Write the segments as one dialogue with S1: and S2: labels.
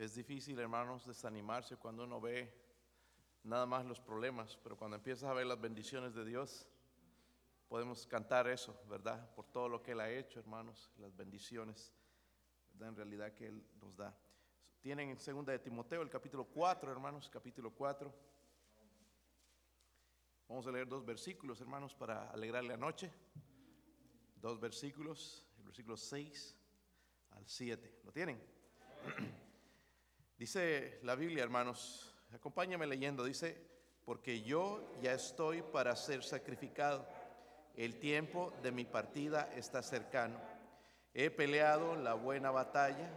S1: Es difícil, hermanos, desanimarse cuando uno ve nada más los problemas, pero cuando empiezas a ver las bendiciones de Dios, podemos cantar eso, ¿verdad? Por todo lo que Él ha hecho, hermanos, las bendiciones, ¿verdad? En realidad que Él nos da. Tienen en segunda de Timoteo, el capítulo 4, hermanos, capítulo 4. Vamos a leer dos versículos, hermanos, para alegrarle la noche. Dos versículos, el versículo 6 al 7. ¿Lo tienen? Dice la Biblia, hermanos, acompáñame leyendo, dice, porque yo ya estoy para ser sacrificado. El tiempo de mi partida está cercano. He peleado la buena batalla,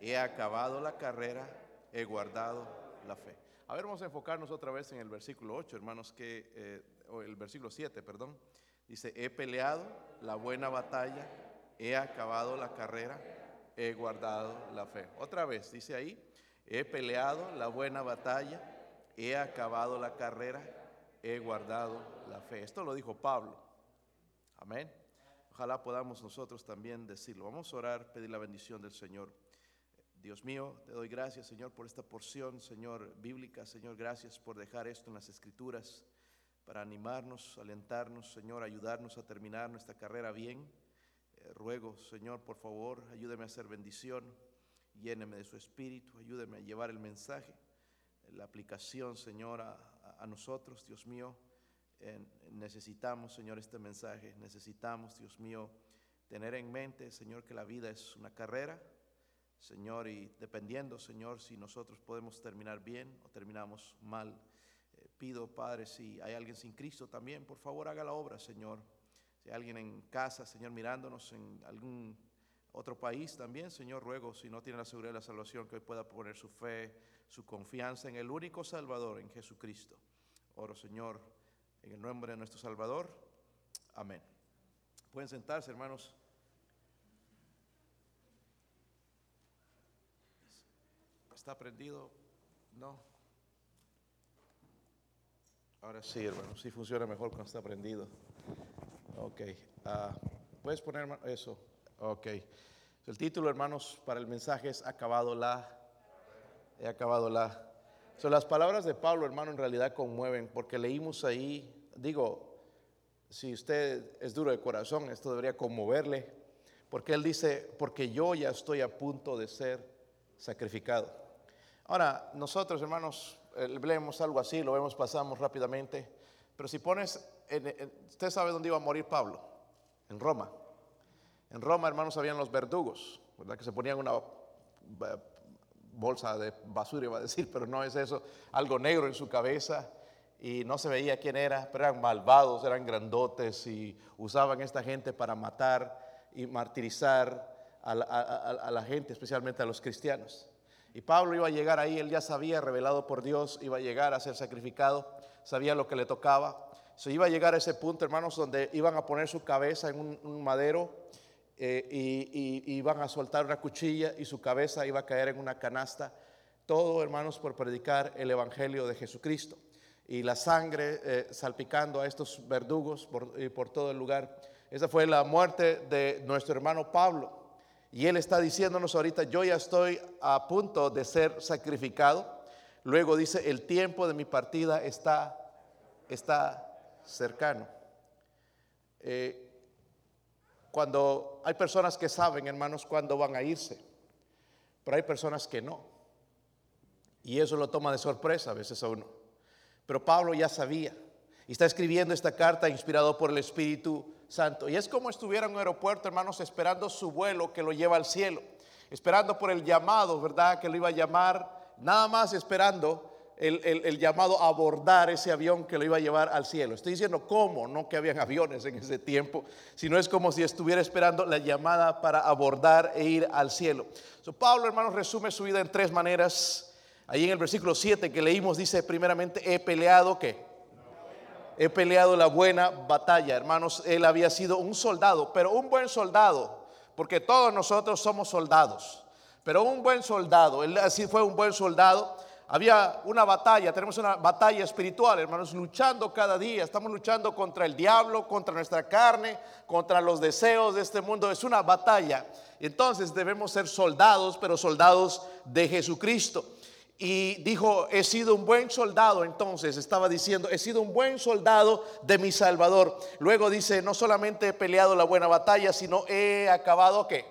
S1: he acabado la carrera, he guardado la fe. A ver, vamos a enfocarnos otra vez en el versículo 8, hermanos, que, eh, o el versículo 7, perdón. Dice, he peleado la buena batalla, he acabado la carrera, he guardado la fe. Otra vez, dice ahí, He peleado la buena batalla, he acabado la carrera, he guardado la fe. Esto lo dijo Pablo. Amén. Ojalá podamos nosotros también decirlo. Vamos a orar, pedir la bendición del Señor. Dios mío, te doy gracias, Señor, por esta porción, Señor, bíblica. Señor, gracias por dejar esto en las Escrituras para animarnos, alentarnos, Señor, ayudarnos a terminar nuestra carrera bien. Eh, ruego, Señor, por favor, ayúdeme a hacer bendición lléneme de su espíritu, ayúdeme a llevar el mensaje, la aplicación, Señor, a, nosotros, Dios mío. necesitamos, Señor, este mensaje, necesitamos, Dios mío, tener en mente, Señor, que la vida es una carrera, Señor, y dependiendo, Señor, si nosotros podemos terminar bien o terminamos mal. Eh, pido, Padre, si hay alguien sin Cristo también, por favor haga la obra, Señor. Si hay alguien en casa, Señor, mirándonos en algún otro país también, Señor, ruego, si no tiene la seguridad de la salvación, que hoy pueda poner su fe, su confianza en el único Salvador, en Jesucristo. Oro, Señor, en el nombre de nuestro Salvador. Amén. Pueden sentarse, hermanos. ¿Está prendido? No. Ahora sí, hermano, sí funciona mejor cuando está prendido. Ok. Ah, ¿Puedes poner eso? Ok. El título, hermanos, para el mensaje es Acabado la. He acabado la. Son las palabras de Pablo, hermano, en realidad conmueven, porque leímos ahí, digo, si usted es duro de corazón, esto debería conmoverle, porque él dice, porque yo ya estoy a punto de ser sacrificado. Ahora, nosotros, hermanos, leemos algo así, lo vemos, pasamos rápidamente, pero si pones, usted sabe dónde iba a morir Pablo, en Roma. En Roma, hermanos, habían los verdugos, ¿verdad? Que se ponían una bolsa de basura, iba a decir, pero no es eso, algo negro en su cabeza y no se veía quién era, pero eran malvados, eran grandotes y usaban esta gente para matar y martirizar a la, gente, especialmente a los cristianos. Y Pablo iba a llegar ahí, él ya sabía, revelado por Dios, iba a llegar a ser sacrificado, sabía lo que le tocaba. Se iba a llegar a ese punto, hermanos, donde iban a poner su cabeza en un madero eh, y, iban a soltar una cuchilla y su cabeza iba a caer en una canasta. Todo, hermanos, por predicar el Evangelio de Jesucristo. Y la sangre eh, salpicando a estos verdugos por, todo el lugar. Esa fue la muerte de nuestro hermano Pablo. Y él está diciéndonos ahorita, yo ya estoy a punto de ser sacrificado. Luego dice, el tiempo de mi partida está, está cercano. Eh, cuando hay personas que saben, hermanos, cuándo van a irse, pero hay personas que no. Y eso lo toma de sorpresa a veces a uno. Pero Pablo ya sabía y está escribiendo esta carta inspirado por el Espíritu Santo. Y es como estuviera en un aeropuerto, hermanos, esperando su vuelo que lo lleva al cielo, esperando por el llamado, ¿verdad? Que lo iba a llamar, nada más esperando el, llamado a abordar ese avión que lo iba a llevar al cielo. Estoy diciendo cómo, no que habían aviones en ese tiempo, sino es como si estuviera esperando la llamada para abordar e ir al cielo. So, Pablo, hermanos, resume su vida en tres maneras. Ahí en el versículo 7 que leímos dice primeramente, he peleado, ¿qué? He peleado la buena batalla, hermanos. Él había sido un soldado, pero un buen soldado, porque todos nosotros somos soldados. Pero un buen soldado, él así fue un buen soldado había una batalla, tenemos una batalla espiritual, hermanos, luchando cada día. Estamos luchando contra el diablo, contra nuestra carne, contra los deseos de este mundo. Es una batalla. Entonces debemos ser soldados, pero soldados de Jesucristo. Y dijo, he sido un buen soldado, entonces estaba diciendo, he sido un buen soldado de mi Salvador. Luego dice, no solamente he peleado la buena batalla, sino he acabado qué?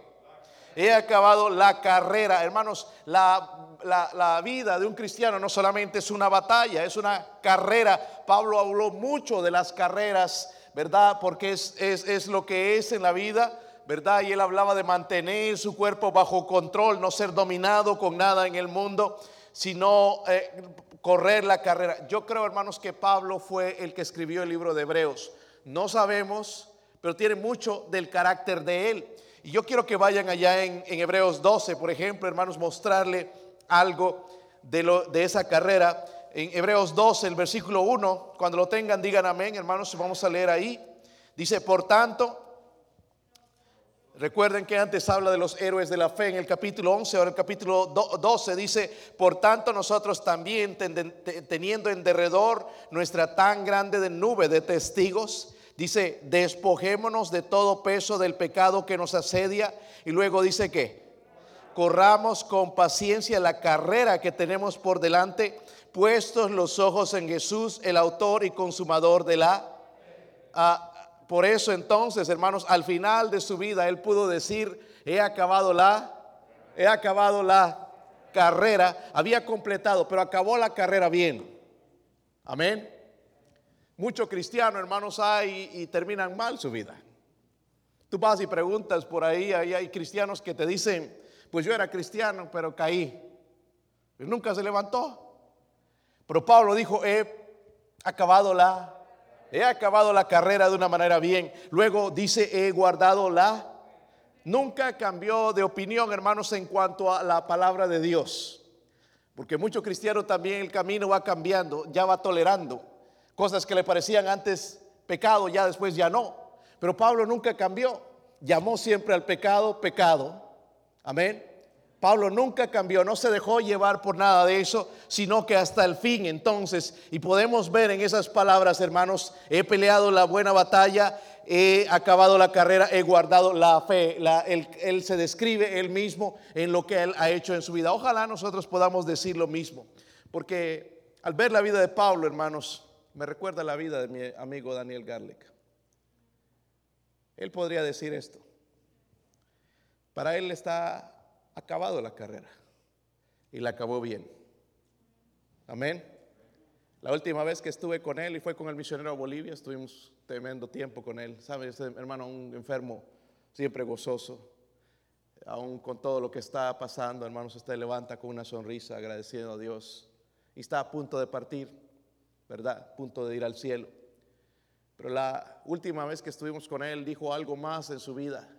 S1: He acabado la carrera. Hermanos, la la, vida de un cristiano no solamente es una batalla, es una carrera. Pablo habló mucho de las carreras, ¿verdad? Porque es, es, lo que es en la vida. ¿verdad? Y él hablaba de mantener su cuerpo bajo control, no ser dominado con nada en el mundo, sino eh, correr la carrera. Yo creo, hermanos, que Pablo fue el que escribió el libro de Hebreos. No sabemos, pero tiene mucho del carácter de él. Y yo quiero que vayan allá en Hebreos 12, por ejemplo, hermanos, mostrarle algo de, lo, de esa carrera. En Hebreos 12, el versículo 1, cuando lo tengan, digan amén, hermanos, vamos a leer ahí. Dice, por tanto, recuerden que antes habla de los héroes de la fe en el capítulo 11, ahora el capítulo 12 dice, por tanto nosotros también, teniendo en derredor nuestra tan grande de nube de testigos, dice, despojémonos de todo peso del pecado que nos asedia. Y luego dice que, corramos con paciencia la carrera que tenemos por delante, puestos los ojos en Jesús, el autor y consumador de la... Por eso entonces, hermanos, al final de su vida, él pudo decir, he acabado la, he acabado la carrera, había completado, pero acabó la carrera bien. Amén. Muchos cristianos, hermanos, hay y terminan mal su vida. Tú vas y preguntas por ahí, ahí hay cristianos que te dicen, pues yo era cristiano, pero caí. Nunca se levantó. Pero Pablo dijo, he acabado la, he acabado la carrera de una manera bien. Luego dice, he guardado la. Nunca cambió de opinión, hermanos, en cuanto a la palabra de Dios. Porque muchos cristianos también el camino va cambiando, ya va tolerando. Cosas que le parecían antes pecado, ya después ya no. Pero Pablo nunca cambió. Llamó siempre al pecado pecado Amén. Pablo nunca cambió, no se dejó llevar por nada de eso, sino que hasta el fin entonces, y podemos ver en esas palabras, hermanos, he peleado la buena batalla, he acabado la carrera, he guardado la fe. él, se describe él mismo en lo que él ha hecho en su vida. Ojalá nosotros podamos decir lo mismo, porque al ver la vida de Pablo, hermanos, me recuerda la vida de mi amigo Daniel Garlic. Él podría decir esto. Para él está acabado la carrera y la acabó bien. Amén. La última vez que estuve con él y fue con el misionero a Bolivia, estuvimos tremendo tiempo con él. ¿Sabe? Este hermano, un enfermo siempre gozoso, aún con todo lo que está pasando, hermanos, usted levanta con una sonrisa agradeciendo a Dios y está a punto de partir, ¿verdad? A punto de ir al cielo. Pero la última vez que estuvimos con él dijo algo más en su vida.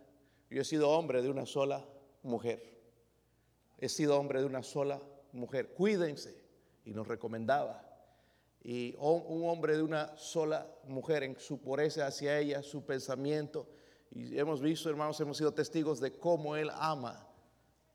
S1: Yo he sido hombre de una sola mujer. He sido hombre de una sola mujer. Cuídense. Y nos recomendaba. Y un hombre de una sola mujer en su pureza hacia ella, su pensamiento. Y hemos visto, hermanos, hemos sido testigos de cómo él ama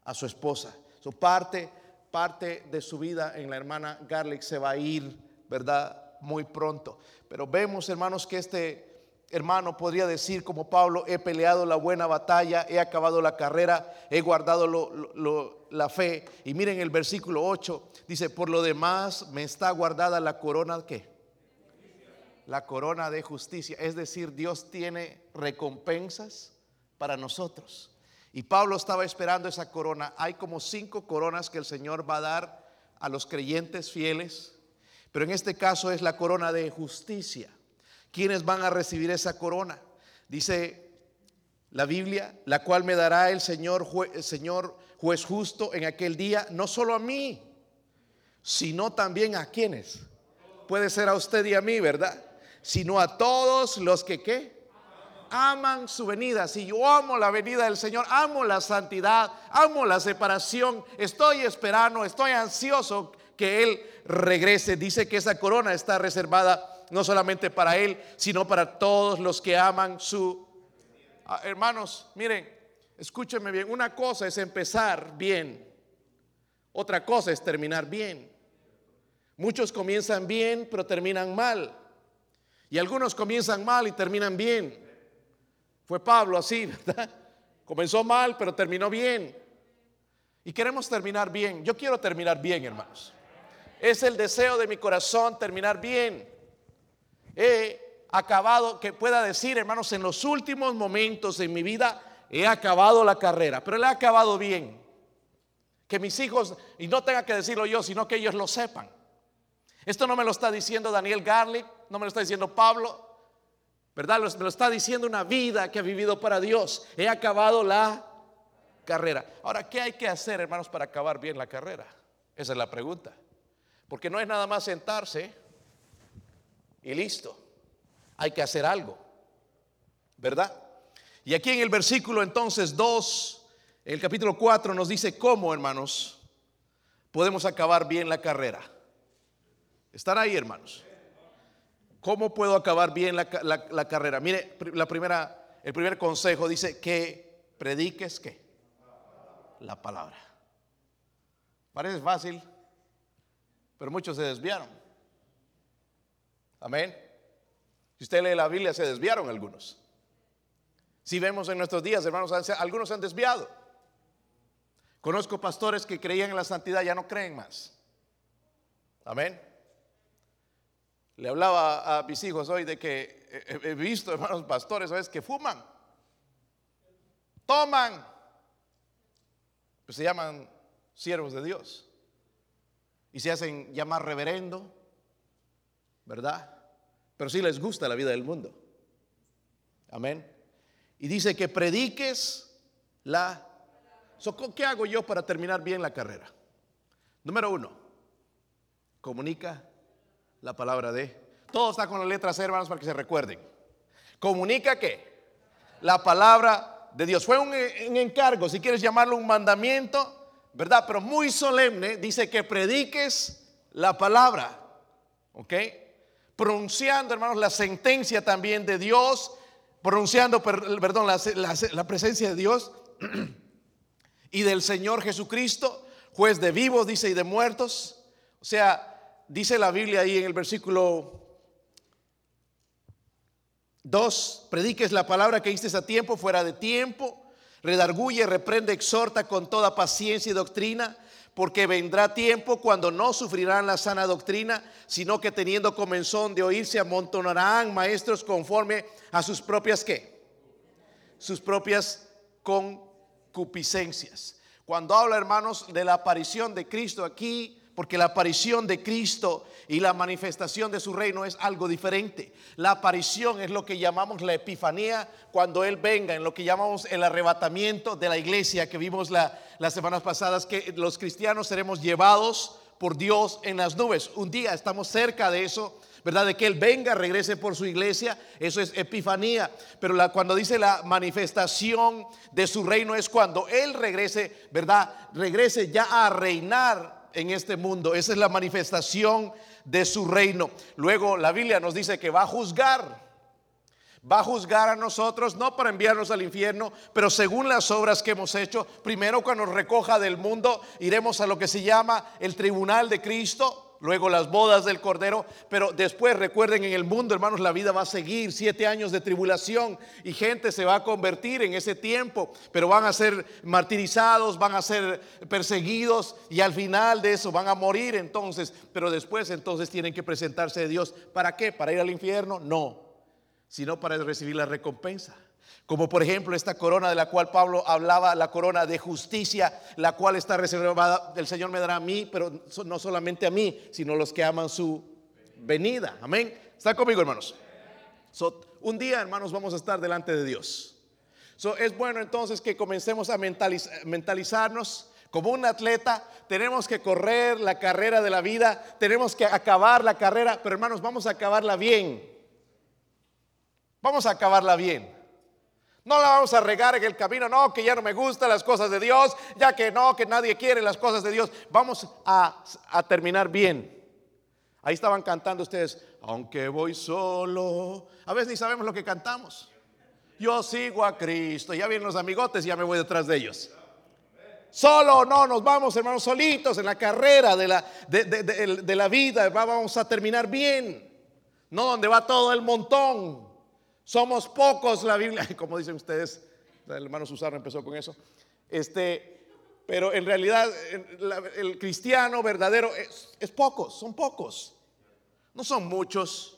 S1: a su esposa. Su parte, parte de su vida en la hermana Garlic se va a ir, ¿verdad? Muy pronto. Pero vemos, hermanos, que este hermano, podría decir como Pablo, he peleado la buena batalla, he acabado la carrera, he guardado la fe. Y miren el versículo 8, dice, por lo demás me está guardada la corona, ¿qué? La corona de justicia. Es decir, Dios tiene recompensas para nosotros. Y Pablo estaba esperando esa corona. Hay como cinco coronas que el Señor va a dar a los creyentes fieles, pero en este caso es la corona de justicia. ¿Quiénes van a recibir esa corona? Dice la Biblia, la cual me dará el Señor, Señor juez justo en aquel día, no solo a mí, sino también a quienes. Puede ser a usted y a mí, ¿verdad? Sino a todos los que qué? Aman su venida. Si yo amo la venida del Señor, amo la santidad, amo la separación, estoy esperando, estoy ansioso que Él regrese. Dice que esa corona está reservada no solamente para Él, sino para todos los que aman su... Ah, hermanos, miren, escúchenme bien, una cosa es empezar bien, otra cosa es terminar bien. Muchos comienzan bien, pero terminan mal. Y algunos comienzan mal y terminan bien. Fue Pablo así, ¿verdad? Comenzó mal, pero terminó bien. Y queremos terminar bien. Yo quiero terminar bien, hermanos. Es el deseo de mi corazón terminar bien. He acabado, que pueda decir, hermanos, en los últimos momentos de mi vida he acabado la carrera, pero la he acabado bien. Que mis hijos, y no tenga que decirlo yo, sino que ellos lo sepan. Esto no me lo está diciendo Daniel Garlic, no me lo está diciendo Pablo, ¿verdad? Me lo está diciendo una vida que ha vivido para Dios. He acabado la carrera. Ahora, ¿qué hay que hacer, hermanos, para acabar bien la carrera? Esa es la pregunta. Porque no es nada más sentarse y listo. Hay que hacer algo, ¿verdad? Y aquí en el versículo entonces 2, el capítulo 4 nos dice cómo, hermanos, podemos acabar bien la carrera. Están ahí, hermanos. ¿Cómo puedo acabar bien la, carrera? Mire, la primera, el primer consejo dice que prediques qué? La palabra. Parece fácil, pero muchos se desviaron. Amén. Si usted lee la Biblia, se desviaron algunos. Si vemos en nuestros días, hermanos, algunos se han desviado. Conozco pastores que creían en la santidad, ya no creen más. Amén. Le hablaba a mis hijos hoy de que he visto, hermanos pastores, ¿sabes? Que fuman, toman, pues se llaman siervos de Dios y se hacen llamar reverendo, ¿verdad? Pero sí les gusta la vida del mundo. Amén. Y dice que prediques la... ¿Qué hago yo para terminar bien la carrera? Número uno, comunica la palabra de. Todo está con las letras hermanos, para que se recuerden. Comunica que la palabra de Dios. Fue un, encargo, si quieres llamarlo un mandamiento, ¿verdad? Pero muy solemne, dice que prediques la palabra. ¿Ok? Pronunciando, hermanos, la sentencia también de Dios, pronunciando, perdón, la, presencia de Dios y del Señor Jesucristo, juez de vivos, dice, y de muertos. O sea, dice la Biblia ahí en el versículo 2, prediques la palabra que hiciste a tiempo, fuera de tiempo, redarguye, reprende, exhorta con toda paciencia y doctrina, porque vendrá tiempo cuando no sufrirán la sana doctrina, sino que teniendo comenzón de oírse amontonarán maestros conforme a sus propias qué? Sus propias concupiscencias. Cuando habla, hermanos, de la aparición de Cristo aquí, porque la aparición de Cristo y la manifestación de su reino es algo diferente. La aparición es lo que llamamos la epifanía cuando Él venga, en lo que llamamos el arrebatamiento de la iglesia que vimos las semanas pasadas, que los cristianos seremos llevados por Dios en las nubes. Un día estamos cerca de eso. ¿verdad? De que Él venga, regrese por su iglesia, eso es epifanía. Pero cuando dice la manifestación de su reino es cuando Él regrese, ¿verdad? Regrese ya a reinar en este mundo. Esa es la manifestación de su reino. Luego la Biblia nos dice que va a juzgar. Va a juzgar a nosotros, no para enviarnos al infierno, pero según las obras que hemos hecho. Primero cuando nos recoja del mundo, iremos a lo que se llama el tribunal de Cristo luego las bodas del Cordero, pero después recuerden en el mundo, hermanos, la vida va a seguir, siete años de tribulación y gente se va a convertir en ese tiempo, pero van a ser martirizados, van a ser perseguidos y al final de eso van a morir entonces, pero después entonces tienen que presentarse a Dios. ¿Para qué? ¿Para ir al infierno? No, sino para recibir la recompensa. Como por ejemplo esta corona de la cual Pablo hablaba, la corona de justicia, la cual está reservada, el Señor me dará a mí, pero no solamente a mí, sino a los que aman su venida. Amén. ¿Está conmigo, hermanos? un día, hermanos, vamos a estar delante de Dios. es bueno entonces que comencemos a mentalizarnos como un atleta, tenemos que correr la carrera de la vida, tenemos que acabar la carrera, pero hermanos, vamos a acabarla bien. Vamos a acabarla bien. No la vamos a regar en el camino, no, que ya no me gustan las cosas de Dios, ya que no, que nadie quiere las cosas de Dios. Vamos a, terminar bien. Ahí estaban cantando ustedes, aunque voy solo. A veces ni sabemos lo que cantamos. Yo sigo a Cristo. Ya vienen los amigotes y ya me voy detrás de ellos. Solo no, nos vamos, hermanos, solitos en la carrera de la, de, de la vida. Vamos a terminar bien. No donde va todo el montón. Somos pocos, la Biblia, como dicen ustedes, el hermano Susano empezó con eso. Este, pero en realidad el, cristiano verdadero es, pocos, son pocos. No son muchos.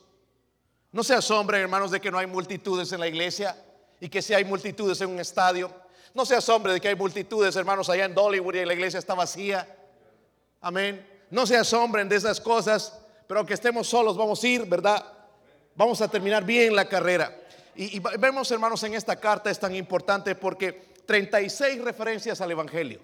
S1: No se asombren, hermanos, de que no hay multitudes en la iglesia y que si hay multitudes en un estadio. No se asombre de que hay multitudes, hermanos, allá en Dollywood y la iglesia está vacía. Amén. No se asombren de esas cosas, pero aunque estemos solos, vamos a ir, ¿verdad? Vamos a terminar bien la carrera. Y, vemos, hermanos, en esta carta es tan importante porque 36 referencias al Evangelio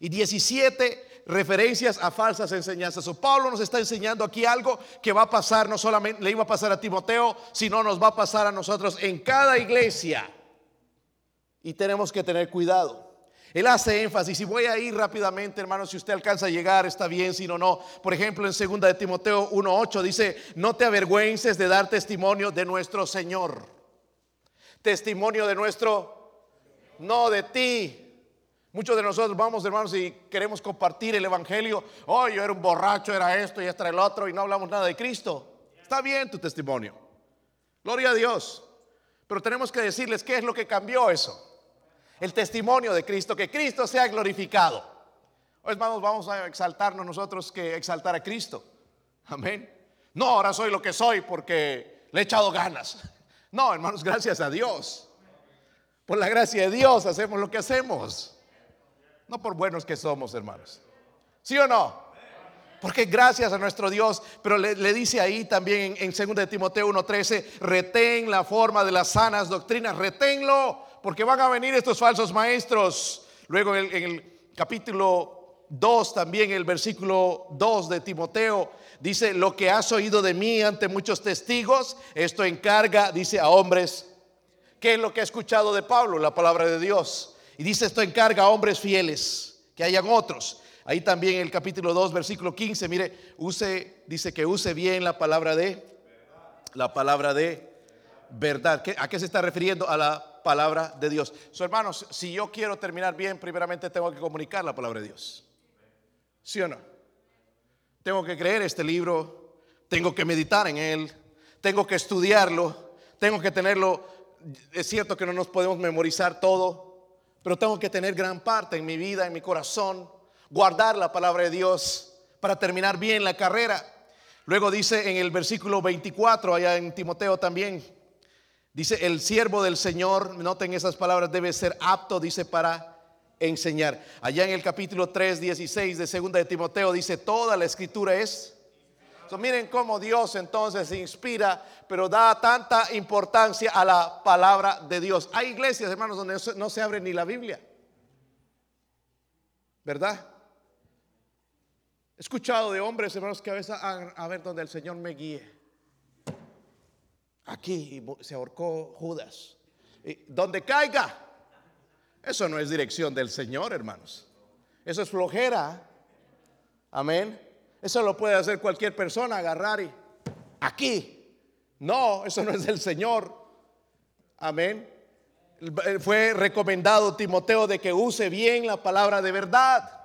S1: y 17 referencias a falsas enseñanzas. O Pablo nos está enseñando aquí algo que va a pasar, no solamente le iba a pasar a Timoteo, sino nos va a pasar a nosotros en cada iglesia. Y tenemos que tener cuidado. Él hace énfasis, y voy a ir rápidamente, hermanos, si usted alcanza a llegar, está bien, si no, no. Por ejemplo, en 2 de Timoteo 1.8 dice, no te avergüences de dar testimonio de nuestro Señor. Testimonio de nuestro, no de ti, Muchos de nosotros vamos, hermanos, y queremos compartir el Evangelio. Oh, yo era un borracho, era esto y era el otro, y no hablamos nada de Cristo. Está bien tu testimonio. Gloria a Dios. Pero tenemos que decirles qué es lo que cambió eso. El testimonio de Cristo, que Cristo sea glorificado. Hoy, hermanos, vamos a exaltarnos nosotros que exaltar a Cristo. Amén. No, ahora soy lo que soy porque le he echado ganas. No, hermanos, gracias a Dios. Por la gracia de Dios hacemos lo que hacemos. No por buenos que somos, hermanos. ¿Sí o no? Porque gracias a nuestro Dios, pero le, dice ahí también en, 2 de Timoteo 1:13, retén la forma de las sanas doctrinas, reténlo, porque van a venir estos falsos maestros. Luego en el, capítulo 2 también, el versículo 2 de Timoteo, dice, lo que has oído de mí ante muchos testigos, esto encarga, dice, a hombres. ¿Qué es lo que ha escuchado de Pablo? La palabra de Dios. Y dice esto encarga a hombres fieles, que hayan otros. Ahí también en el capítulo 2, versículo 15, mire, use, dice que use bien la palabra de, la palabra de verdad. ¿A qué se está refiriendo? A la palabra de Dios. So, hermanos, si yo quiero terminar bien, primeramente tengo que comunicar la palabra de Dios. ¿Sí o no? Tengo que creer este libro, tengo que meditar en él, tengo que estudiarlo, tengo que tenerlo. Es cierto que no nos podemos memorizar todo, pero tengo que tener gran parte en mi vida, en mi corazón, guardar la palabra de Dios para terminar bien la carrera. Luego dice en el versículo 24, allá en Timoteo también, dice, el siervo del Señor, noten esas palabras, debe ser apto, dice, para enseñar. Allá en el capítulo 3, 16 de segunda de Timoteo dice, toda la escritura es miren cómo Dios entonces inspira, pero da tanta importancia a la palabra de Dios. Hay iglesias, hermanos, donde no se abre ni la Biblia. ¿Verdad? He escuchado de hombres, hermanos, que a veces a, ver donde el Señor me guíe. Aquí se ahorcó Judas. Donde caiga. Eso no es dirección del Señor, hermanos. Eso es flojera. Amén. Eso lo puede hacer cualquier persona, agarrar y aquí. No, eso no es del Señor. Amén. Fue recomendado Timoteo de que use bien la palabra de verdad.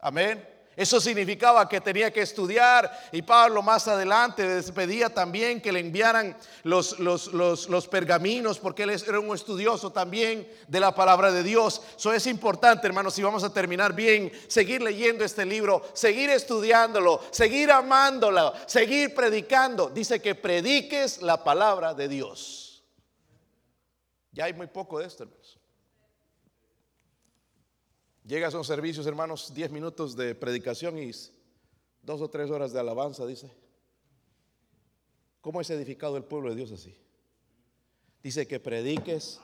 S1: Amén. Eso significaba que tenía que estudiar y Pablo más adelante pedía también que le enviaran los, los, pergaminos porque él era un estudioso también de la palabra de Dios. Eso es importante, hermanos, si vamos a terminar bien, seguir leyendo este libro, seguir estudiándolo, seguir amándolo, seguir predicando. Dice que prediques la palabra de Dios. Ya hay muy poco de esto, hermanos. Llegas a un servicios, hermanos, 10 minutos de predicación y dos o tres horas de alabanza, dice. ¿Cómo es edificado el pueblo de Dios así? Dice que prediques.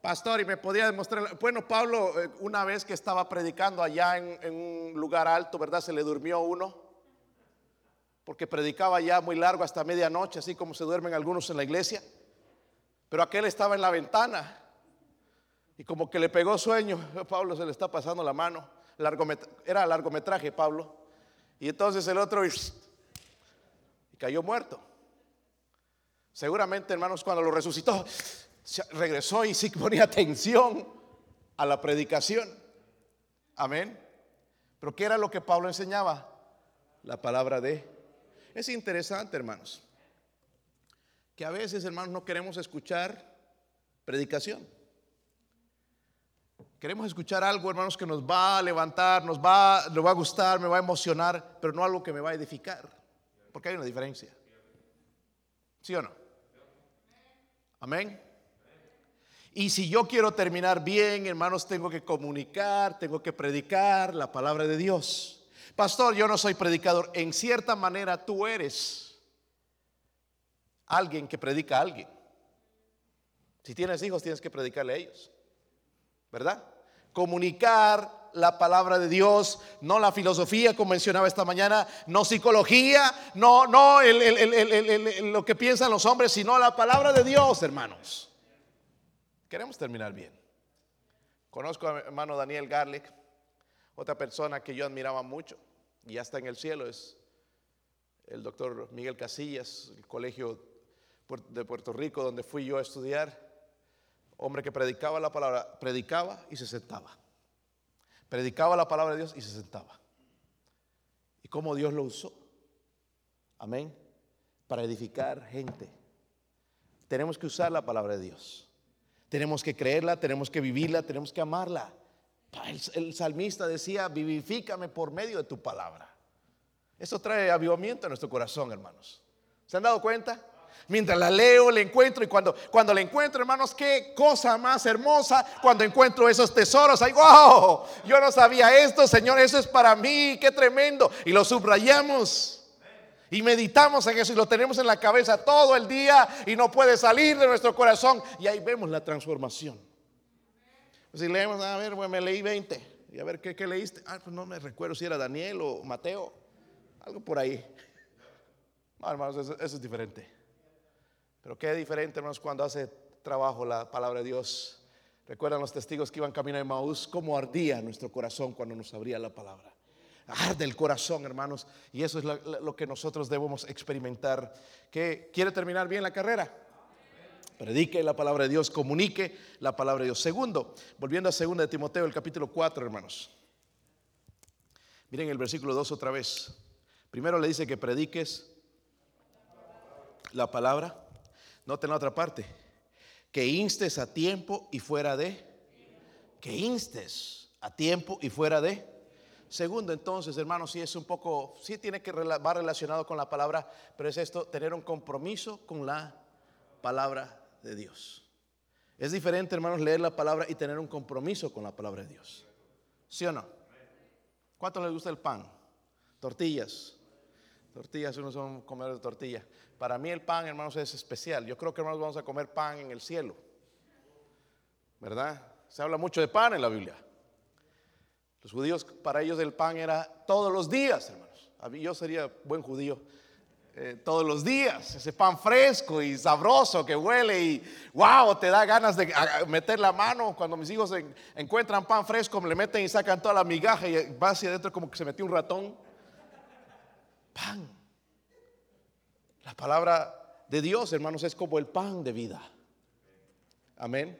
S1: Pastor, y me podía demostrar. Bueno, Pablo, eh, una vez que estaba predicando allá en, en un lugar alto, ¿verdad? Se le durmió uno. Porque predicaba ya muy largo hasta medianoche, así como se duermen algunos en la iglesia. Pero aquel estaba en la ventana y como que le pegó sueño, Pablo se le está pasando la mano. era largometraje Pablo. Y entonces el otro cayó muerto. Seguramente, hermanos, cuando lo resucitó, regresó y sí ponía atención a la predicación. Amén. Pero ¿qué era lo que Pablo enseñaba? La palabra de... Es interesante, hermanos, que a veces, hermanos, no queremos escuchar predicación. Queremos escuchar algo, hermanos, que nos va a levantar, nos va, nos va a gustar, me va a emocionar, pero no algo que me va a edificar. Porque hay una diferencia. ¿Sí o no? Amén. Y si yo quiero terminar bien, hermanos, tengo que comunicar, tengo que predicar la palabra de Dios. Pastor, yo no soy predicador. En cierta manera tú eres alguien que predica a alguien. Si tienes hijos, tienes que predicarle a ellos. ¿Verdad? Comunicar la palabra de Dios, no la filosofía, como mencionaba esta mañana, no psicología, no, no lo que piensan los hombres, sino la palabra de Dios, hermanos. Queremos terminar bien. Conozco a mi hermano Daniel Garlic, otra persona que yo admiraba mucho, y ya está en el cielo, es el doctor Miguel Casillas, el colegio de Puerto Rico, donde fui yo a estudiar. Hombre que predicaba la palabra, predicaba y se sentaba. Predicaba la palabra de Dios y se sentaba. Y cómo Dios lo usó. Amén. Para edificar gente. Tenemos que usar la palabra de Dios. Tenemos que creerla, tenemos que vivirla, tenemos que amarla. El, salmista decía, vivifícame por medio de tu palabra. Eso trae avivamiento a nuestro corazón, hermanos. ¿Se han dado cuenta? Mientras la leo, la encuentro y cuando, cuando la encuentro, hermanos, qué cosa más hermosa cuando encuentro esos tesoros. Ay, wow, yo no sabía esto, Señor, eso es para mí, qué tremendo. Y lo subrayamos. Y meditamos en eso y lo tenemos en la cabeza todo el día y no puede salir de nuestro corazón. Y ahí vemos la transformación. Si leemos, a ver, me leí 20. Y a ver, ¿qué, leíste? Ah, pues no me recuerdo si era Daniel o Mateo. Algo por ahí. No, hermanos, eso, es diferente. Pero qué diferente, hermanos, cuando hace trabajo la palabra de Dios. Recuerdan los testigos que iban camino de Maús, cómo ardía nuestro corazón cuando nos abría la palabra arde el corazón, hermanos. Y eso es lo, que nosotros debemos experimentar. ¿Que quiere terminar bien la carrera? Predique la palabra de Dios, comunique la palabra de Dios. Segundo, volviendo a 2 de Timoteo, el capítulo 4, hermanos. Miren el versículo 2 otra vez. Primero le dice que prediques la palabra. Noten la otra parte. Que instes a tiempo y fuera de. Que instes a tiempo y fuera de Segundo, entonces, hermanos, sí es un poco, sí tiene que va relacionado con la palabra, pero es esto, tener un compromiso con la palabra de Dios. Es diferente, hermanos, leer la palabra y tener un compromiso con la palabra de Dios. ¿Sí o no? ¿Cuánto les gusta el pan? Tortillas. Tortillas, uno son comer de tortilla. Para mí el pan, hermanos, es especial. Yo creo que, hermanos, vamos a comer pan en el cielo. ¿Verdad? Se habla mucho de pan en la Biblia. Los judíos, para ellos el pan era todos los días, hermanos. Yo sería buen judío. Eh, todos los días, ese pan fresco y sabroso que huele y wow, te da ganas de meter la mano. Cuando mis hijos encuentran pan fresco, me le meten y sacan toda la migaja y va hacia adentro como que se metió un ratón. Pan. La palabra de Dios, hermanos, es como el pan de vida. Amén.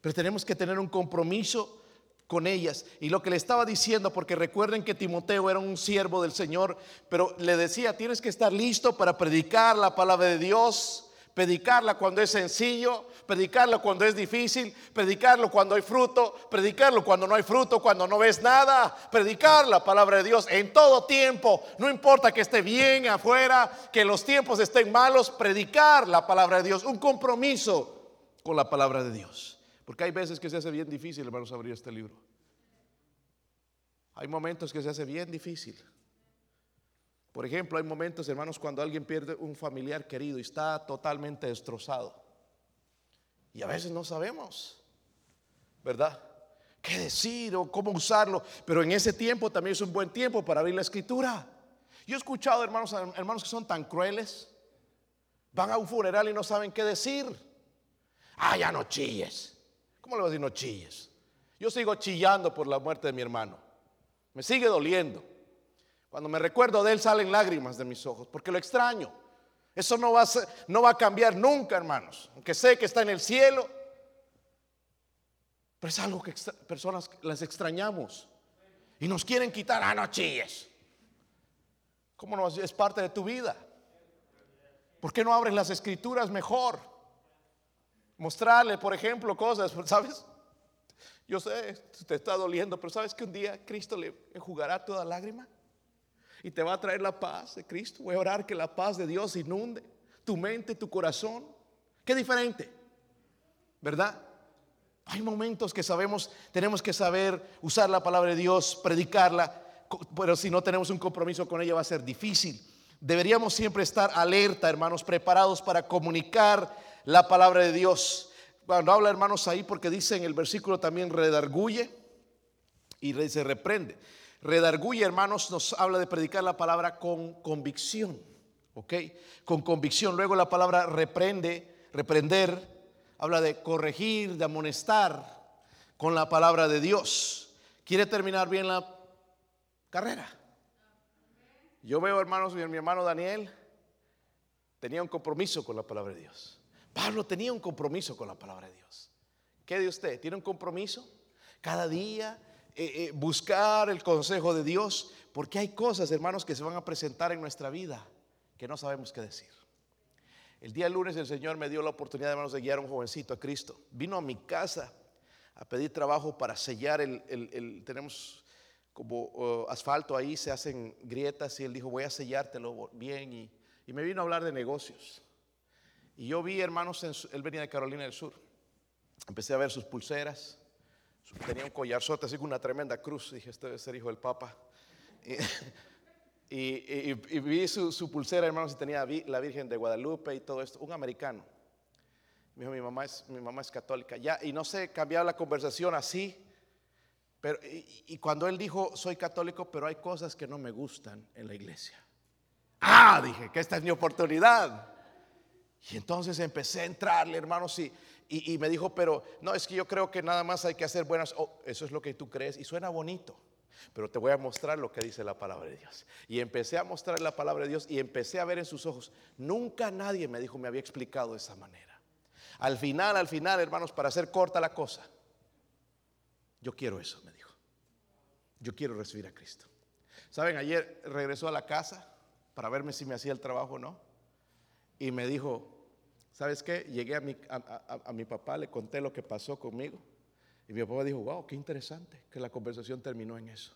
S1: Pero tenemos que tener un compromiso con ellas. Y lo que le estaba diciendo, porque recuerden que Timoteo era un siervo del Señor, pero le decía, tienes que estar listo para predicar la palabra de Dios, predicarla cuando es sencillo, predicarla cuando es difícil, predicarlo cuando hay fruto, predicarlo cuando no hay fruto, cuando no ves nada, predicar la palabra de Dios en todo tiempo, no importa que esté bien afuera, que los tiempos estén malos, predicar la palabra de Dios, un compromiso con la palabra de Dios. Porque hay veces que se hace bien difícil, hermanos, abrir este libro. Hay momentos que se hace bien difícil. Por ejemplo, hay momentos, hermanos, cuando alguien pierde un familiar querido y está totalmente destrozado. Y a veces no sabemos, ¿verdad? ¿Qué decir o cómo usarlo? Pero en ese tiempo también es un buen tiempo para abrir la escritura. Yo he escuchado, hermanos, hermanos que son tan crueles. Van a un funeral y no saben qué decir. Ah, ya no chilles. ¿Cómo le voy a decir no chilles? Yo sigo chillando por la muerte de mi hermano. Me sigue doliendo. Cuando me recuerdo de él salen lágrimas de mis ojos, porque lo extraño. Eso no va a, no va a cambiar nunca, hermanos. Aunque sé que está en el cielo. Pero es algo que personas las extrañamos. Y nos quieren quitar, ah, no chilles. ¿Cómo no? Es parte de tu vida. ¿Por qué no abres las escrituras mejor? Mostrarle, por ejemplo, cosas, ¿sabes? Yo sé, te está doliendo, pero ¿sabes que un día Cristo le enjugará toda lágrima? Y te va a traer la paz de Cristo. Voy a orar que la paz de Dios inunde tu mente, tu corazón. Qué diferente, ¿verdad? Hay momentos que sabemos, tenemos que saber usar la palabra de Dios, predicarla, pero si no tenemos un compromiso con ella va a ser difícil. Deberíamos siempre estar alerta, hermanos, preparados para comunicar la palabra de Dios. Cuando habla, hermanos, ahí, porque dice en el versículo también redarguye y se reprende. Redarguye, hermanos, nos habla de predicar la palabra con convicción, ¿ok? Con convicción. Luego la palabra reprende, reprender, habla de corregir, de amonestar con la palabra de Dios. Quiere terminar bien la carrera. Yo veo, hermanos, mi hermano Daniel tenía un compromiso con la palabra de Dios. Pablo tenía un compromiso con la palabra de Dios. ¿Qué de usted? ¿Tiene un compromiso? Cada día eh, eh, buscar el consejo de Dios, porque hay cosas, hermanos, que se van a presentar en nuestra vida que no sabemos qué decir. El día lunes el Señor me dio la oportunidad, hermanos, de guiar a un jovencito a Cristo. Vino a mi casa a pedir trabajo para sellar el, tenemos como asfalto ahí, se hacen grietas y él dijo, voy a sellártelo bien y, y me vino a hablar de negocios. Y yo vi, hermanos, él venía de Carolina del Sur. Empecé a ver sus pulseras. Tenía un collarzote así con una tremenda cruz. Dije, este debe ser hijo del Papa. Y, vi su, pulsera, hermanos, y tenía la Virgen de Guadalupe y todo esto. Un americano. Me dijo, mi mamá es, mi mamá es católica. Ya, y no sé, cambiaba la conversación así. Pero, y cuando él dijo, soy católico, pero hay cosas que no me gustan en la iglesia. Ah, dije, que esta es mi oportunidad. Y entonces empecé a entrarle, hermanos, y, y, me dijo, pero no, es que yo creo que nada más hay que hacer buenas. Oh, eso es lo que tú crees y suena bonito. Pero te voy a mostrar lo que dice la palabra de Dios. Y empecé a mostrar la palabra de Dios y empecé a ver en sus ojos. Nunca nadie me dijo, me había explicado de esa manera. Al final, al final, hermanos, para hacer corta la cosa, yo quiero eso, me dijo. Yo quiero recibir a Cristo. Saben, ayer regresó a la casa para verme si me hacía el trabajo o no. Y me dijo, ¿Sabes qué? Llegué a mi, papá, le conté lo que pasó conmigo. Y mi papá dijo, wow, qué interesante que la conversación terminó en eso.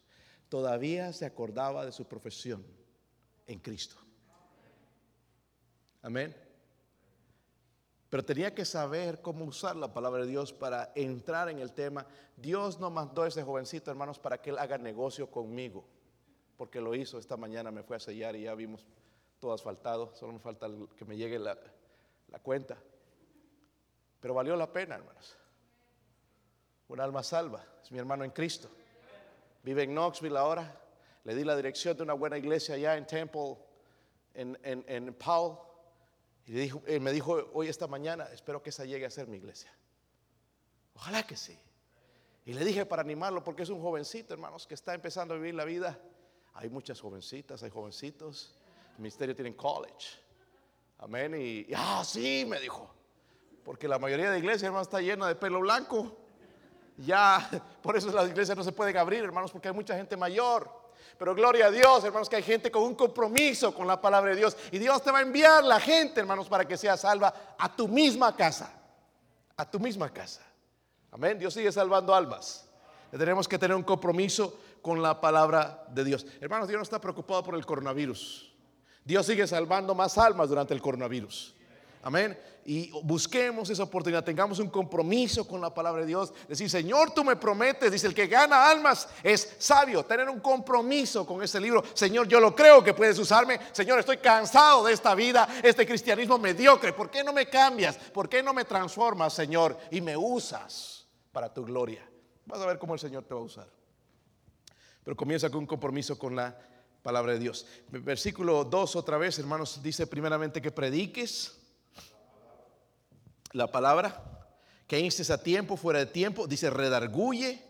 S1: Todavía se acordaba de su profesión en Cristo. Amén. Pero tenía que saber cómo usar la palabra de Dios para entrar en el tema. Dios no mandó a ese jovencito, hermanos, para que él haga negocio conmigo. Porque lo hizo esta mañana, me fue a sellar y ya vimos todo asfaltado. Solo me falta que me llegue la, la cuenta. Pero valió la pena, hermanos. Un alma salva, es mi hermano en Cristo. Vive en Knoxville ahora. Le di la dirección de una buena iglesia allá en Temple, en, en, en. Y dijo, me dijo hoy esta mañana, espero que esa llegue a ser mi iglesia. Ojalá que sí. Y le dije para animarlo, porque es un jovencito, hermanos, que está empezando a vivir la vida. Hay muchas jovencitas, hay jovencitos. El ministerio tiene college. Amén. Y, ah, sí, me dijo. Porque la mayoría de iglesias, hermanos, está llena de pelo blanco. Ya, por eso las iglesias no se pueden abrir, hermanos, porque hay mucha gente mayor. Pero gloria a Dios, hermanos, que hay gente con un compromiso con la palabra de Dios. Y Dios te va a enviar la gente, hermanos, para que sea salva a tu misma casa. A tu misma casa. Amén. Dios sigue salvando almas. Tenemos que tener un compromiso con la palabra de Dios. Hermanos, Dios no está preocupado por el coronavirus. Dios sigue salvando más almas durante el coronavirus. Amén. Y busquemos esa oportunidad, tengamos un compromiso con la palabra de Dios. Decir, Señor, tú me prometes, dice, el que gana almas es sabio. Tener un compromiso con ese libro. Señor, yo lo creo que puedes usarme. Señor, estoy cansado de esta vida, este cristianismo mediocre. ¿Por qué no me cambias? ¿Por qué no me transformas, Señor? Y me usas para tu gloria. Vas a ver cómo el Señor te va a usar. Pero comienza con un compromiso con la palabra de Dios. Versículo 2 otra vez, hermanos, dice primeramente que prediques la palabra, que instes a tiempo, fuera de tiempo, dice redarguye,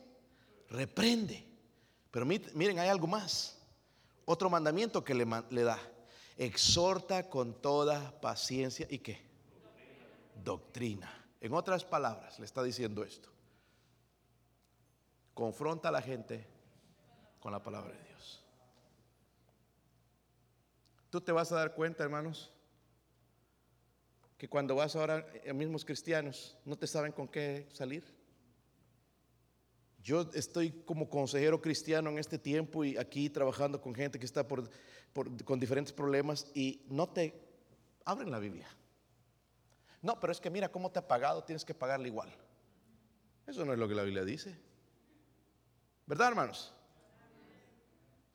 S1: reprende. Pero miren, hay algo más. Otro mandamiento que le, le da. Exhorta con toda paciencia y qué? Doctrina. En otras palabras, le está diciendo esto. Confronta a la gente con la palabra de Dios. Tú te vas a dar cuenta, hermanos, que cuando vas ahora a mismos cristianos no te saben con qué salir. Yo estoy como consejero cristiano en este tiempo y aquí trabajando con gente que está con diferentes problemas y no te abren la Biblia. No, pero es que mira cómo te ha pagado, tienes que pagarle igual. Eso no es lo que la Biblia dice. ¿Verdad, hermanos?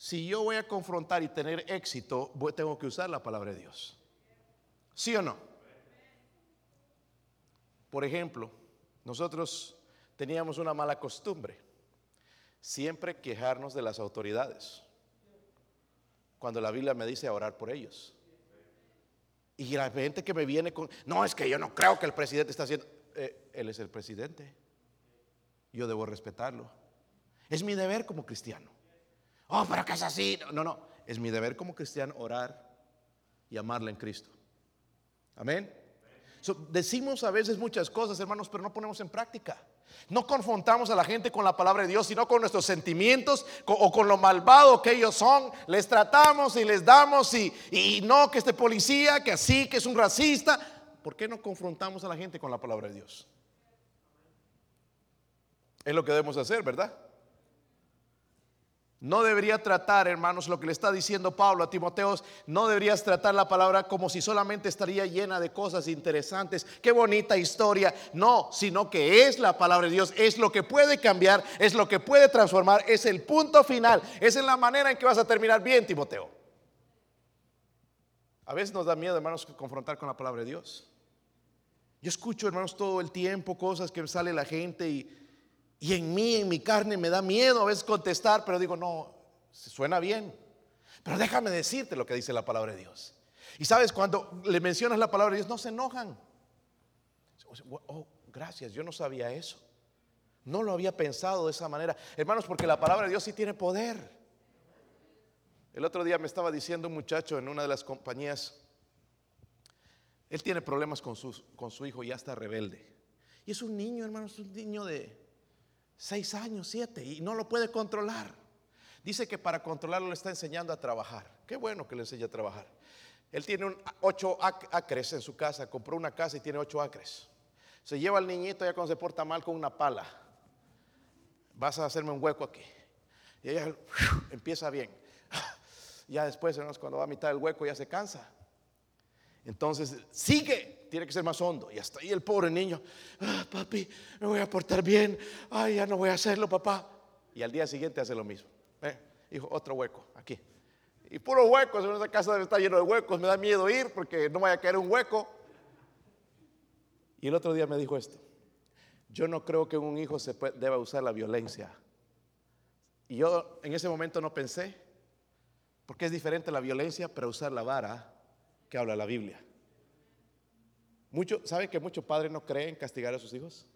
S1: Si yo voy a confrontar y tener éxito, tengo que usar la palabra de Dios. ¿Sí o no? Por ejemplo, nosotros teníamos una mala costumbre, siempre quejarnos de las autoridades, cuando la Biblia me dice orar por ellos. Y la gente que me viene con, no, es que yo no creo que el presidente está haciendo, eh, él es el presidente, yo debo respetarlo. Es mi deber como cristiano. Oh, pero que es así. No, no, es mi deber como cristiano orar y amarle en Cristo. Amén decimos a veces muchas cosas, hermanos, pero no ponemos en práctica. No confrontamos a la gente con la palabra de Dios, sino con nuestros sentimientos o con lo malvado que ellos son. Les tratamos y les damos y, y no que este policía, que así, que es un racista. ¿Por qué no confrontamos a la gente con la palabra de Dios? Es lo que debemos hacer, ¿verdad? No debería tratar, hermanos, lo que le está diciendo Pablo a Timoteos, no deberías tratar la palabra como si solamente estaría llena de cosas interesantes, qué bonita historia, no, sino que es la palabra de Dios, es lo que puede cambiar, es lo que puede transformar, es el punto final, es en la manera en que vas a terminar bien, Timoteo. A veces nos da miedo, hermanos, confrontar con la palabra de Dios. Yo escucho, hermanos, todo el tiempo cosas que sale la gente y y en mí, en mi carne, me da miedo a veces contestar, pero digo, no, suena bien. Pero déjame decirte lo que dice la palabra de Dios. Y sabes, cuando le mencionas la palabra de Dios, no se enojan. Oh, gracias, yo no sabía eso. No lo había pensado de esa manera. Hermanos, porque la palabra de Dios sí tiene poder. El otro día me estaba diciendo un muchacho en una de las compañías, él tiene problemas con su, con su hijo, ya está rebelde. Y es un niño, hermanos, un niño de seis años, siete, y no lo puede controlar. Dice que para controlarlo le está enseñando a trabajar. Qué bueno que le enseña a trabajar. Él tiene ocho acres en su casa, compró una casa y tiene ocho acres. Se lleva al niñito ya cuando se porta mal con una pala. Vas a hacerme un hueco aquí. Y ella empieza bien. Ya después, cuando va a mitad del hueco ya se cansa. Entonces sigue, tiene que ser más hondo. Y hasta ahí el pobre niño, ah, papi, me voy a portar bien, ay, ya no voy a hacerlo, papá. Y al día siguiente hace lo mismo. Hijo, otro hueco, aquí. Y puro huecos, en esa casa debe estar lleno de huecos, me da miedo ir porque no vaya a caer un hueco. Y el otro día me dijo esto, yo no creo que un hijo se deba usar la violencia. Y yo en ese momento no pensé, porque es diferente la violencia, pero usar la vara que habla la Biblia. Mucho, ¿Saben que muchos padres no creen castigar a sus hijos?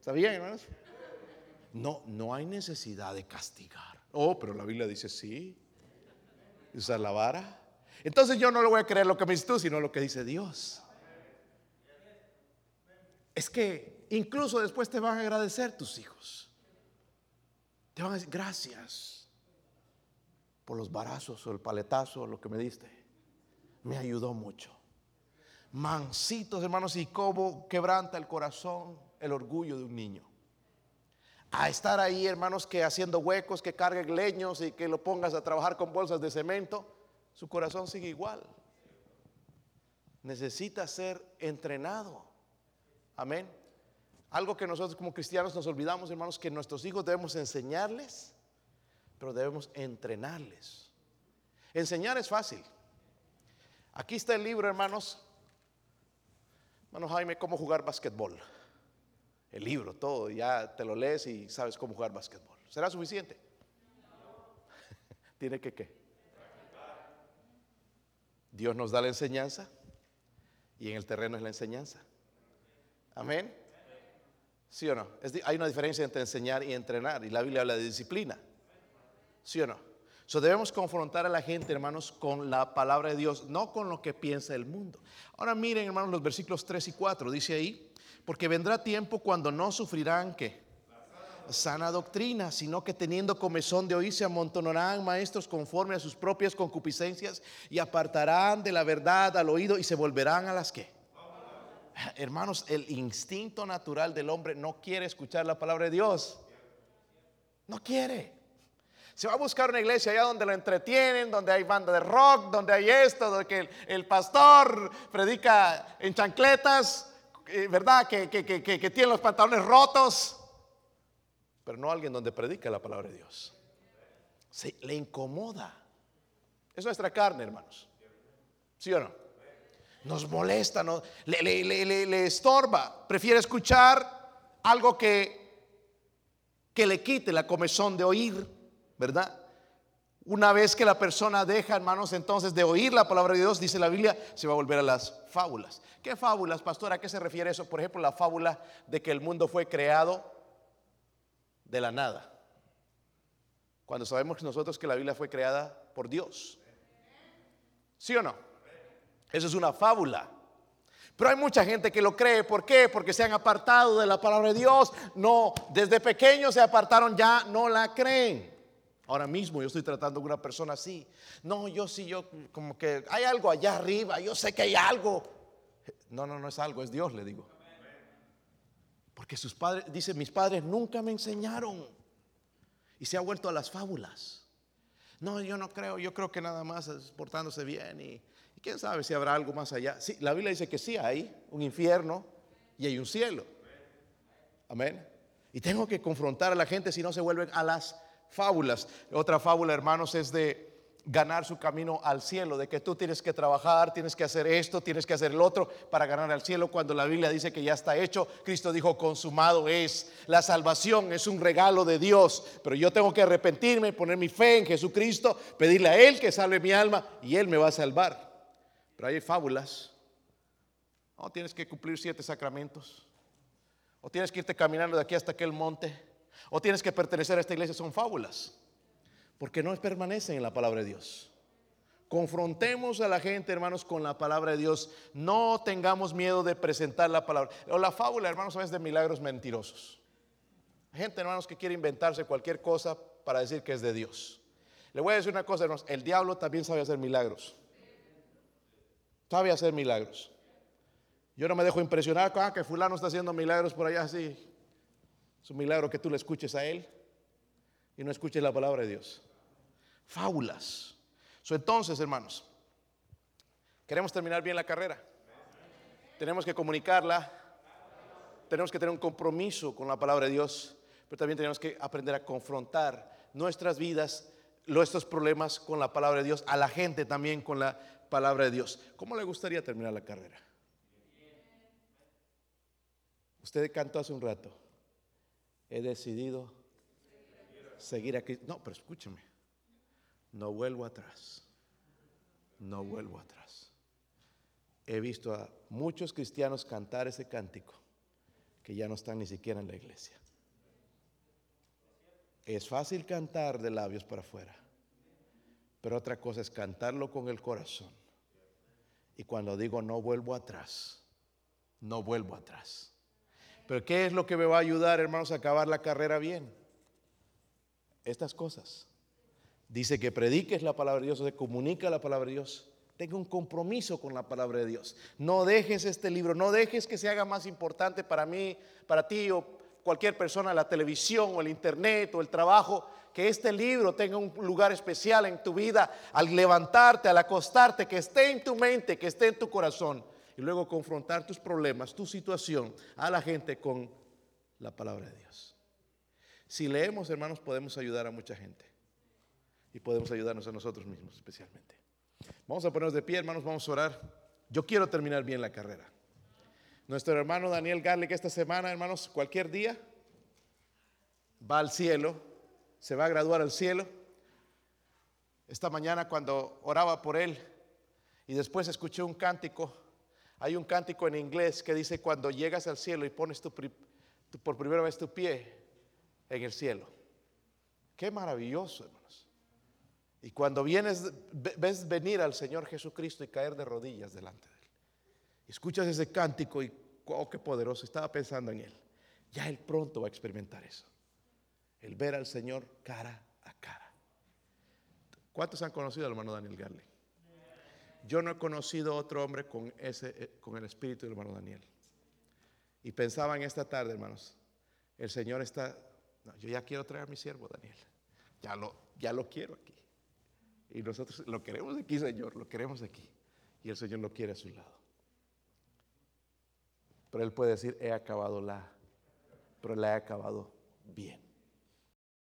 S1: ¿Sabían, hermanos? No, no hay necesidad de castigar. Oh, pero la Biblia dice sí. Usar la vara. Entonces yo no le voy a creer lo que me dices tú, sino lo que dice Dios. Es que incluso después te van a agradecer tus hijos. Te van a decir, gracias por los barazos o el paletazo, lo que me diste. Me ayudó mucho. Mancitos, hermanos, y cómo quebranta el corazón el orgullo de un niño. A estar ahí, hermanos, que haciendo huecos, que carguen leños y que lo pongas a trabajar con bolsas de cemento, su corazón sigue igual. Necesita ser entrenado. Amén. Algo que nosotros como cristianos nos olvidamos, hermanos, que nuestros hijos debemos enseñarles pero debemos entrenarles. Enseñar es fácil. Aquí está el libro, hermanos. Hermano Jaime, cómo jugar basquetbol. El libro, todo, ya te lo lees y sabes cómo jugar basquetbol. ¿Será suficiente? Tiene que qué. Dios nos da la enseñanza y en el terreno es la enseñanza. Amén. ¿Sí o no? hay una diferencia entre enseñar y entrenar y la Biblia habla de disciplina. ¿Sí o no? So debemos confrontar a la gente, hermanos, con la palabra de Dios, no con lo que piensa el mundo. Ahora miren, hermanos, los versículos 3 y 4. Dice ahí, porque vendrá tiempo cuando no sufrirán que sana doctrina, sino que teniendo comezón de oír se amontonarán maestros conforme a sus propias concupiscencias y apartarán de la verdad al oído y se volverán a las que. Hermanos, el instinto natural del hombre no quiere escuchar la palabra de Dios. No quiere. Se va a buscar una iglesia allá donde lo entretienen, donde hay banda de rock, donde hay esto, donde el, pastor predica en chancletas, eh, ¿verdad? Que, que, que, que tiene los pantalones rotos pero no alguien donde predica la palabra de Dios. Se le incomoda. Es nuestra carne, hermanos. ¿Sí o no? Nos molesta, le, le, le, le, estorba. Prefiere escuchar algo que, que le quite la comezón de oír, ¿verdad? Una vez que la persona deja, hermanos, entonces de oír la palabra de Dios, dice la Biblia, se va a volver a las fábulas. ¿Qué fábulas, pastor? ¿A qué se refiere eso? Por ejemplo, la fábula de que el mundo fue creado de la nada. Cuando sabemos nosotros que la Biblia fue creada por Dios. ¿Sí o no? Eso es una fábula. Pero hay mucha gente que lo cree. ¿Por qué? Porque se han apartado de la palabra de Dios. No, desde pequeños se apartaron, ya no la creen. Ahora mismo yo estoy tratando con una persona así. No, yo sí, yo como que hay algo allá arriba. Yo sé que hay algo. No, no, no es algo, es Dios, le digo. Porque sus padres, dice, mis padres nunca me enseñaron. Y se ha vuelto a las fábulas. No, yo no creo, yo creo que nada más es portándose bien y, y quién sabe si habrá algo más allá. Sí, la Biblia dice que sí hay un infierno y hay un cielo. Amén. Y tengo que confrontar a la gente si no se vuelven a las fábulas. Otra fábula, hermanos, es de ganar su camino al cielo, de que tú tienes que trabajar, tienes que hacer esto, tienes que hacer el otro para ganar al cielo, cuando la Biblia dice que ya está hecho, Cristo dijo, consumado es, la salvación es un regalo de Dios, pero yo tengo que arrepentirme, poner mi fe en Jesucristo, pedirle a Él que salve mi alma y Él me va a salvar. Pero hay fábulas, no, tienes que cumplir siete sacramentos, o tienes que irte caminando de aquí hasta aquel monte, o tienes que pertenecer a esta iglesia, son fábulas porque no permanecen en la palabra de Dios. Confrontemos a la gente, hermanos, con la palabra de Dios. No tengamos miedo de presentar la palabra. O la fábula, hermanos, es de milagros mentirosos. Gente, hermanos, que quiere inventarse cualquier cosa para decir que es de Dios. Le voy a decir una cosa, hermanos. El diablo también sabe hacer milagros. Sabe hacer milagros. Yo no me dejo impresionar con ah, que fulano está haciendo milagros por allá así. Es un milagro que tú le escuches a él y no escuches la palabra de Dios fábulas. entonces, hermanos, queremos terminar bien la carrera. Tenemos que comunicarla. Tenemos que tener un compromiso con la palabra de Dios, pero también tenemos que aprender a confrontar nuestras vidas, nuestros problemas con la palabra de Dios, a la gente también con la palabra de Dios. ¿Cómo le gustaría terminar la carrera? Usted cantó hace un rato. He decidido seguir aquí. No, pero escúcheme no vuelvo atrás, no vuelvo atrás. He visto a muchos cristianos cantar ese cántico que ya no están ni siquiera en la iglesia. Es fácil cantar de labios para afuera, pero otra cosa es cantarlo con el corazón. Y cuando digo no vuelvo atrás, no vuelvo atrás. Pero ¿qué es lo que me va a ayudar, hermanos, a acabar la carrera bien? Estas cosas dice que prediques la palabra de Dios, o se comunica la palabra de Dios. Tenga un compromiso con la palabra de Dios. No dejes este libro, no dejes que se haga más importante para mí, para ti o cualquier persona, la televisión o el internet o el trabajo, que este libro tenga un lugar especial en tu vida al levantarte, al acostarte, que esté en tu mente, que esté en tu corazón y luego confrontar tus problemas, tu situación a la gente con la palabra de Dios. Si leemos, hermanos, podemos ayudar a mucha gente y podemos ayudarnos a nosotros mismos especialmente. Vamos a ponernos de pie, hermanos, vamos a orar. Yo quiero terminar bien la carrera. Nuestro hermano Daniel Garlic esta semana, hermanos, cualquier día va al cielo, se va a graduar al cielo. Esta mañana cuando oraba por él y después escuché un cántico, hay un cántico en inglés que dice cuando llegas al cielo y pones tu, por primera vez tu pie en el cielo. Qué maravilloso, hermanos. Y cuando vienes, ves venir al Señor Jesucristo y caer de rodillas delante de Él. Escuchas ese cántico y, oh, qué poderoso, estaba pensando en Él. Ya Él pronto va a experimentar eso. El ver al Señor cara a cara. ¿Cuántos han conocido al hermano Daniel Garley? Yo no he conocido otro hombre con, ese, eh, con el espíritu del hermano Daniel. Y pensaba en esta tarde, hermanos, el Señor está, yo ya quiero traer a mi siervo Daniel. Ya lo, ya lo quiero aquí. Y nosotros lo queremos aquí, Señor, lo queremos aquí. Y el Señor lo quiere a su lado. Pero Él puede decir, he acabado la, pero la he acabado bien.